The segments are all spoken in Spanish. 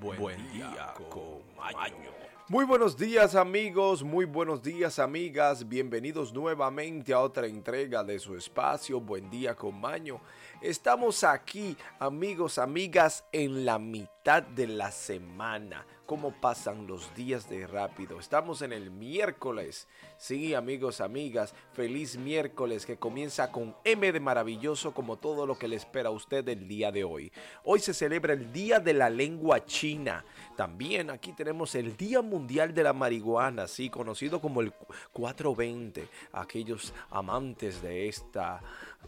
Buen, día, con Maño. Muy buenos días amigos, muy buenos días amigas, bienvenidos nuevamente a otra entrega de su espacio Buen día con Maño. Estamos aquí amigos, amigas, en la mitad de la semana cómo pasan los días de rápido. Estamos en el miércoles. Sí, amigos, amigas, feliz miércoles que comienza con M de maravilloso como todo lo que le espera a usted el día de hoy. Hoy se celebra el Día de la Lengua China. También aquí tenemos el Día Mundial de la Marihuana, sí, conocido como el 420. Aquellos amantes de esta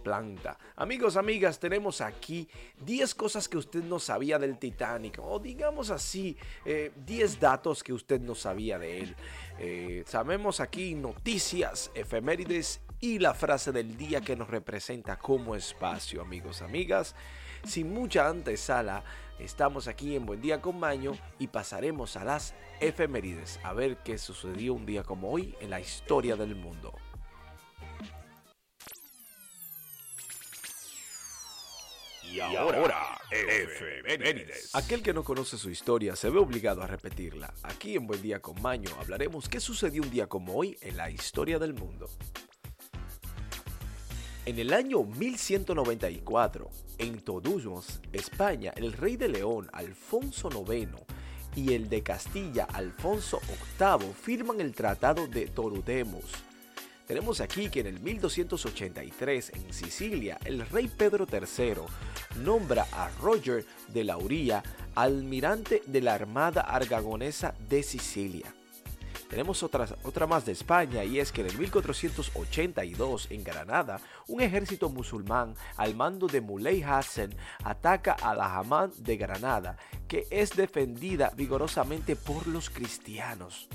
planta. Amigos, amigas, tenemos aquí 10 cosas que usted no sabía del Titanic. O digamos así, eh, 10 datos que usted no sabía de él. Eh, sabemos aquí noticias, efemérides y la frase del día que nos representa como espacio, amigos, amigas. Sin mucha antesala, estamos aquí en Buen Día con Maño y pasaremos a las efemérides, a ver qué sucedió un día como hoy en la historia del mundo. Y ahora, efemérides. Aquel que no conoce su historia se ve obligado a repetirla. Aquí en Buen Día con Maño hablaremos qué sucedió un día como hoy en la historia del mundo. En el año 1194, en Todusmos, España, el rey de León, Alfonso IX, y el de Castilla, Alfonso VIII, firman el Tratado de Torudemos tenemos aquí que en el 1283 en Sicilia el rey Pedro III nombra a Roger de Lauría almirante de la Armada Argagonesa de Sicilia. Tenemos otra, otra más de España y es que en el 1482 en Granada un ejército musulmán al mando de Muley Hassan ataca a la Hamán de Granada que es defendida vigorosamente por los cristianos.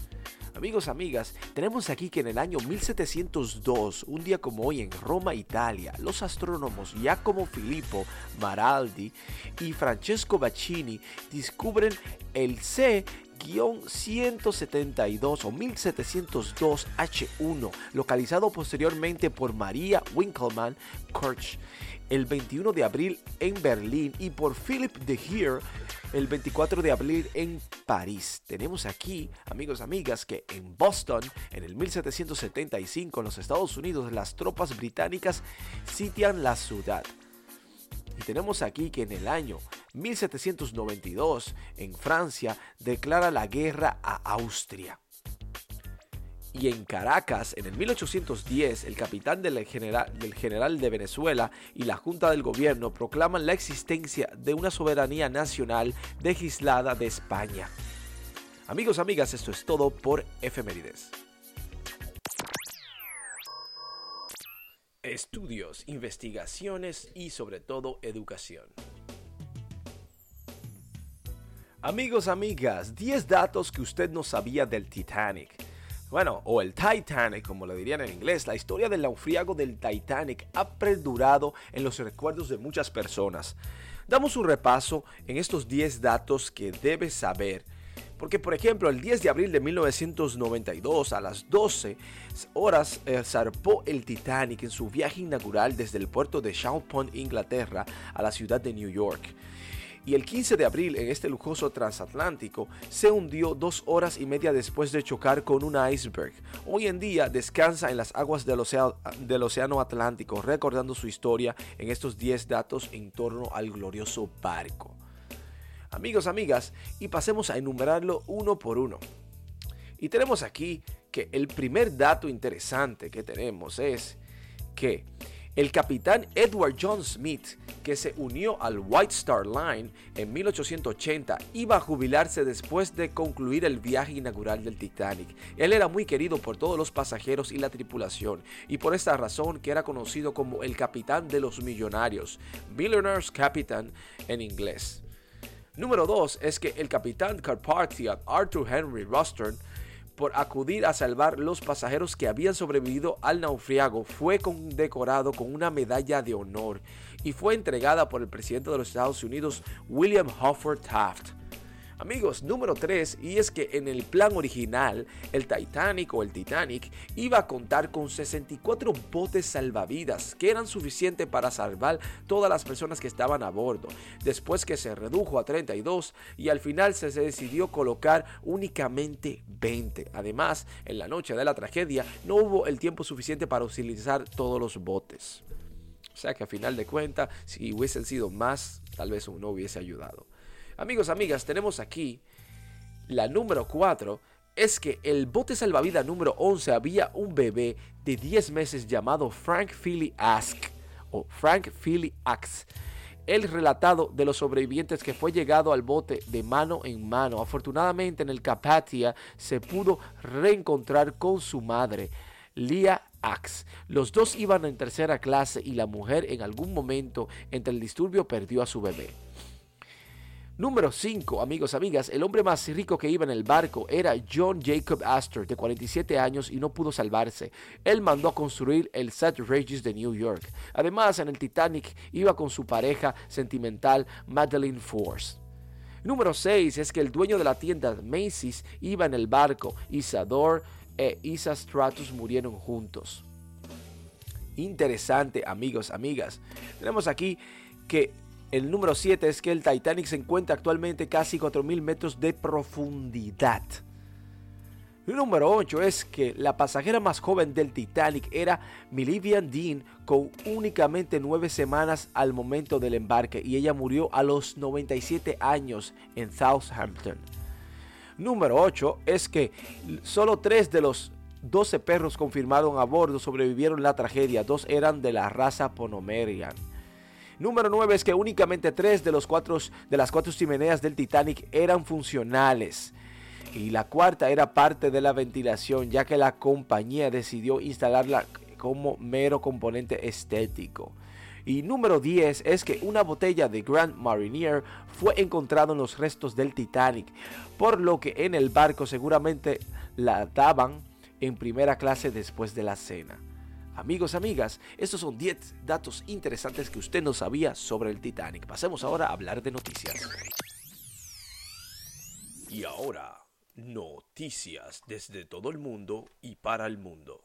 Amigos, amigas, tenemos aquí que en el año 1702, un día como hoy en Roma, Italia, los astrónomos Giacomo Filippo Maraldi y Francesco Bacchini descubren el C 172 o 1702 H1, localizado posteriormente por María Winkelmann Kirch el 21 de abril en Berlín y por Philip de Geer el 24 de abril en París. Tenemos aquí, amigos, amigas, que en Boston, en el 1775, en los Estados Unidos, las tropas británicas sitian la ciudad. Y tenemos aquí que en el año 1792, en Francia, declara la guerra a Austria y en Caracas, en el 1810, el capitán del general, del general de Venezuela y la Junta del Gobierno proclaman la existencia de una soberanía nacional legislada de España. Amigos, amigas, esto es todo por Efemérides. Estudios, investigaciones y sobre todo educación. Amigos, amigas, 10 datos que usted no sabía del Titanic. Bueno, o el Titanic, como le dirían en inglés, la historia del naufrago del Titanic ha perdurado en los recuerdos de muchas personas. Damos un repaso en estos 10 datos que debes saber. Porque, por ejemplo, el 10 de abril de 1992 a las 12 horas eh, zarpó el Titanic en su viaje inaugural desde el puerto de Pond, Inglaterra, a la ciudad de New York y el 15 de abril en este lujoso transatlántico se hundió dos horas y media después de chocar con un iceberg. Hoy en día descansa en las aguas del del océano Atlántico recordando su historia en estos 10 datos en torno al glorioso barco. Amigos, amigas, y pasemos a enumerarlo uno por uno. Y tenemos aquí que el primer dato interesante que tenemos es que el capitán Edward John Smith, que se unió al White Star Line en 1880, iba a jubilarse después de concluir el viaje inaugural del Titanic. Él era muy querido por todos los pasajeros y la tripulación, y por esta razón que era conocido como el capitán de los millonarios, Billionaire's Captain en inglés. Número 2 es que el capitán Carpathian Arthur Henry Rostern por acudir a salvar los pasajeros que habían sobrevivido al naufrago, fue condecorado con una medalla de honor y fue entregada por el presidente de los Estados Unidos, William Hoffer Taft. Amigos, número 3, y es que en el plan original, el Titanic o el Titanic iba a contar con 64 botes salvavidas, que eran suficientes para salvar todas las personas que estaban a bordo, después que se redujo a 32 y al final se decidió colocar únicamente 20. Además, en la noche de la tragedia no hubo el tiempo suficiente para utilizar todos los botes. O sea que a final de cuentas, si hubiesen sido más, tal vez uno hubiese ayudado. Amigos, amigas, tenemos aquí la número 4. Es que el bote salvavidas número 11 había un bebé de 10 meses llamado Frank Philly Ask o Frank Philly Axe. El relatado de los sobrevivientes que fue llegado al bote de mano en mano. Afortunadamente en el Capatia se pudo reencontrar con su madre, Lia Axe. Los dos iban en tercera clase y la mujer en algún momento entre el disturbio perdió a su bebé. Número 5, amigos, amigas, el hombre más rico que iba en el barco era John Jacob Astor, de 47 años y no pudo salvarse. Él mandó a construir el Seth Regis de New York. Además, en el Titanic iba con su pareja sentimental Madeline Force. Número 6 es que el dueño de la tienda Macy's iba en el barco. Isador e Isa Stratus murieron juntos. Interesante, amigos, amigas. Tenemos aquí que el número 7 es que el Titanic se encuentra actualmente casi 4.000 metros de profundidad. El número 8 es que la pasajera más joven del Titanic era Millivian Dean con únicamente 9 semanas al momento del embarque y ella murió a los 97 años en Southampton. Número 8 es que solo 3 de los 12 perros confirmados a bordo sobrevivieron la tragedia, dos eran de la raza Ponomerian. Número 9 es que únicamente tres de, los cuatro, de las cuatro chimeneas del Titanic eran funcionales. Y la cuarta era parte de la ventilación, ya que la compañía decidió instalarla como mero componente estético. Y número 10 es que una botella de Grand Marinier fue encontrada en los restos del Titanic, por lo que en el barco seguramente la daban en primera clase después de la cena. Amigos, amigas, estos son 10 datos interesantes que usted no sabía sobre el Titanic. Pasemos ahora a hablar de noticias. Y ahora, noticias desde todo el mundo y para el mundo.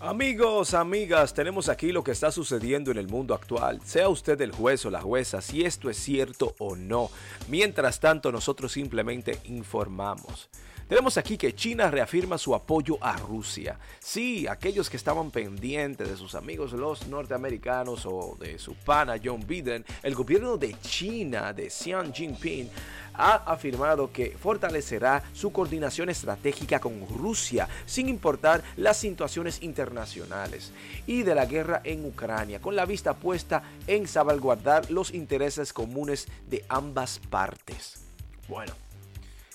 Amigos, amigas, tenemos aquí lo que está sucediendo en el mundo actual. Sea usted el juez o la jueza, si esto es cierto o no. Mientras tanto, nosotros simplemente informamos. Tenemos aquí que China reafirma su apoyo a Rusia. Sí, aquellos que estaban pendientes de sus amigos los norteamericanos o de su pana John Biden, el gobierno de China de Xi Jinping ha afirmado que fortalecerá su coordinación estratégica con Rusia sin importar las situaciones internacionales y de la guerra en Ucrania, con la vista puesta en salvaguardar los intereses comunes de ambas partes. Bueno,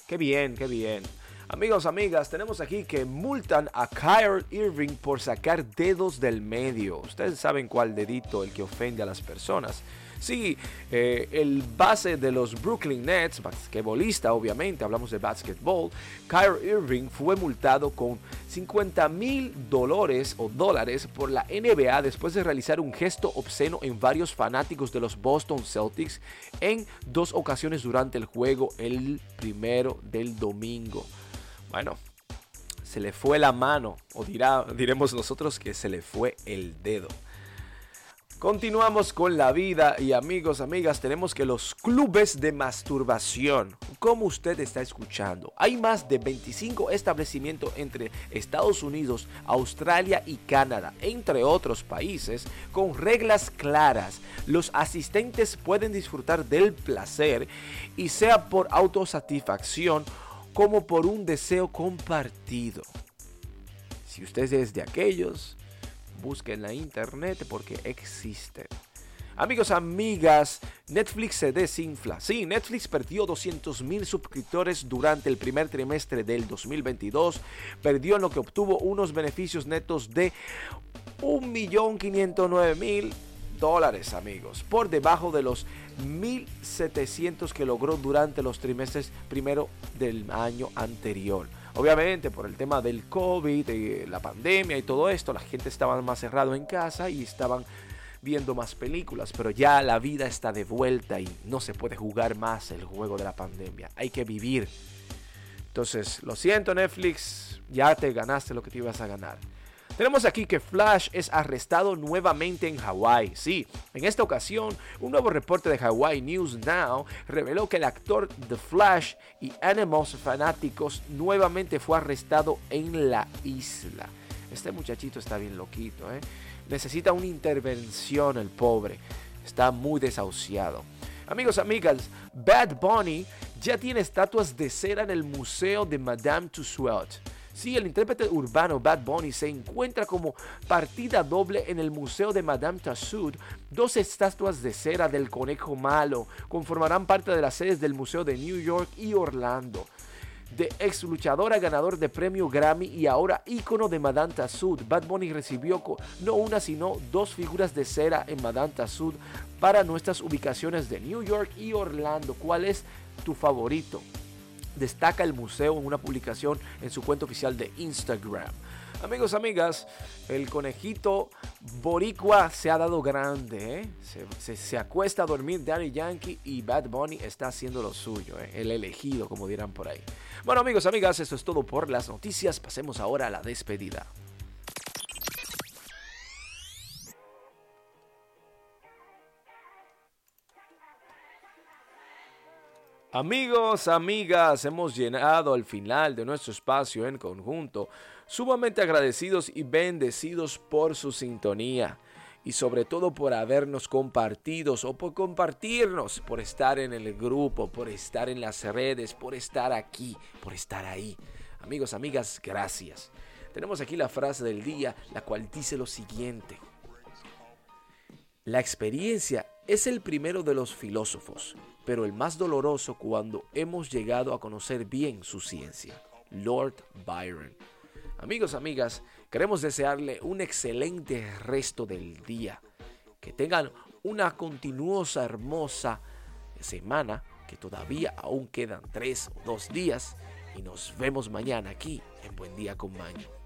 qué bien, qué bien. Amigos, amigas, tenemos aquí que multan a Kyrie Irving por sacar dedos del medio. Ustedes saben cuál dedito, el que ofende a las personas. Sí, eh, el base de los Brooklyn Nets, basquetbolista obviamente, hablamos de basketball, Kyrie Irving fue multado con 50 mil dólares o dólares por la NBA después de realizar un gesto obsceno en varios fanáticos de los Boston Celtics en dos ocasiones durante el juego, el primero del domingo. Bueno, se le fue la mano, o dirá, diremos nosotros que se le fue el dedo. Continuamos con la vida y amigos, amigas, tenemos que los clubes de masturbación, como usted está escuchando, hay más de 25 establecimientos entre Estados Unidos, Australia y Canadá, entre otros países, con reglas claras. Los asistentes pueden disfrutar del placer y sea por autosatisfacción como por un deseo compartido. Si usted es de aquellos, busque en la internet porque existen. Amigos, amigas, Netflix se desinfla. Sí, Netflix perdió 200 mil suscriptores durante el primer trimestre del 2022. Perdió en lo que obtuvo unos beneficios netos de 1.509.000 dólares, amigos, por debajo de los 1.700 que logró durante los trimestres primero del año anterior. Obviamente por el tema del COVID, la pandemia y todo esto, la gente estaba más cerrado en casa y estaban viendo más películas, pero ya la vida está de vuelta y no se puede jugar más el juego de la pandemia. Hay que vivir. Entonces, lo siento Netflix, ya te ganaste lo que te ibas a ganar. Tenemos aquí que Flash es arrestado nuevamente en Hawái. Sí, en esta ocasión, un nuevo reporte de Hawaii News Now reveló que el actor The Flash y Animals fanáticos nuevamente fue arrestado en la isla. Este muchachito está bien loquito, ¿eh? Necesita una intervención el pobre. Está muy desahuciado. Amigos, amigas, Bad Bunny ya tiene estatuas de cera en el Museo de Madame Tussauds. Sí, el intérprete urbano Bad Bunny se encuentra como partida doble en el Museo de Madame Tussauds. Dos estatuas de cera del conejo malo conformarán parte de las sedes del Museo de New York y Orlando. De ex luchadora ganador de premio Grammy y ahora ícono de Madame Tussauds, Bad Bunny recibió no una sino dos figuras de cera en Madame Tussauds para nuestras ubicaciones de New York y Orlando. ¿Cuál es tu favorito? Destaca el museo en una publicación en su cuenta oficial de Instagram. Amigos, amigas, el conejito boricua se ha dado grande. ¿eh? Se, acuesta a dormir Danny Yankee y Bad Bunny está haciendo lo suyo. ¿eh? El elegido, como dirán por ahí. Bueno, amigos, amigas, eso es todo por las noticias. Pasemos ahora a la despedida. Amigos, amigas, hemos llenado al final de nuestro espacio en conjunto, sumamente agradecidos y bendecidos por su sintonía y sobre todo por habernos compartido o por compartirnos, por estar en el grupo, por estar en las redes, por estar aquí, por estar ahí. Amigos, amigas, gracias. Tenemos aquí la frase del día, la cual dice lo siguiente. La experiencia es el primero de los filósofos pero el más doloroso cuando hemos llegado a conocer bien su ciencia. Lord Byron. Amigos, amigas, queremos desearle un excelente resto del día. Que tengan una continuosa, hermosa semana, que todavía aún quedan tres o dos días. Y nos vemos mañana aquí en Buen Día con Maño.